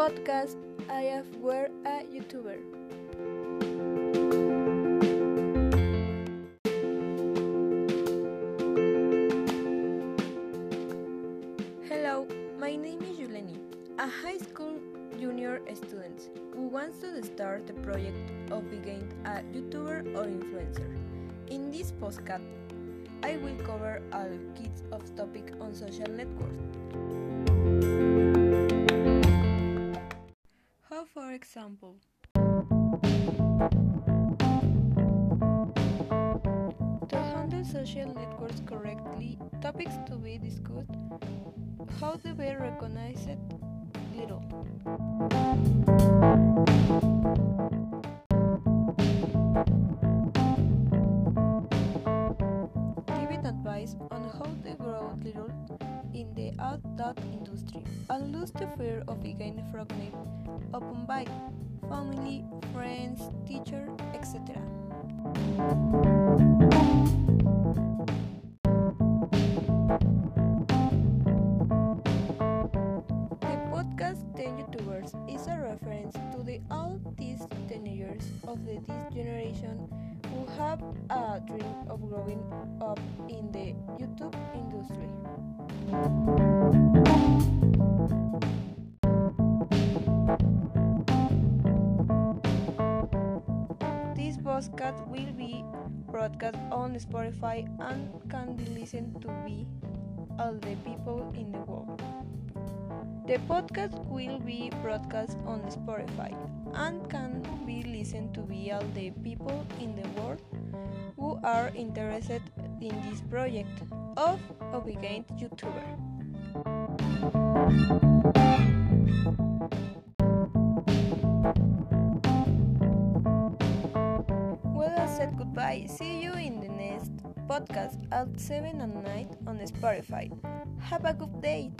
podcast, I have were a YouTuber. Hello, my name is Yuleni, a high school junior student who wants to start the project of being a YouTuber or influencer. In this podcast, I will cover all kinds of topics on social networks. For example, to handle social networks correctly, topics to be discussed, how to be recognized little. Giving advice on how to grow little outdoor industry and lose the fear of being fragmented open by family, friends, teacher, etc. The podcast 10 YouTubers is a reference to the all these teenagers of the this generation who have a dream of growing up in the YouTube industry. Podcast will be broadcast on Spotify and can be listened to by all the people in the world. The podcast will be broadcast on Spotify and can be listened to by all the people in the world who are interested in this project of Obligate YouTuber. Goodbye. See you in the next podcast at 7 at night on Spotify. Have a good day.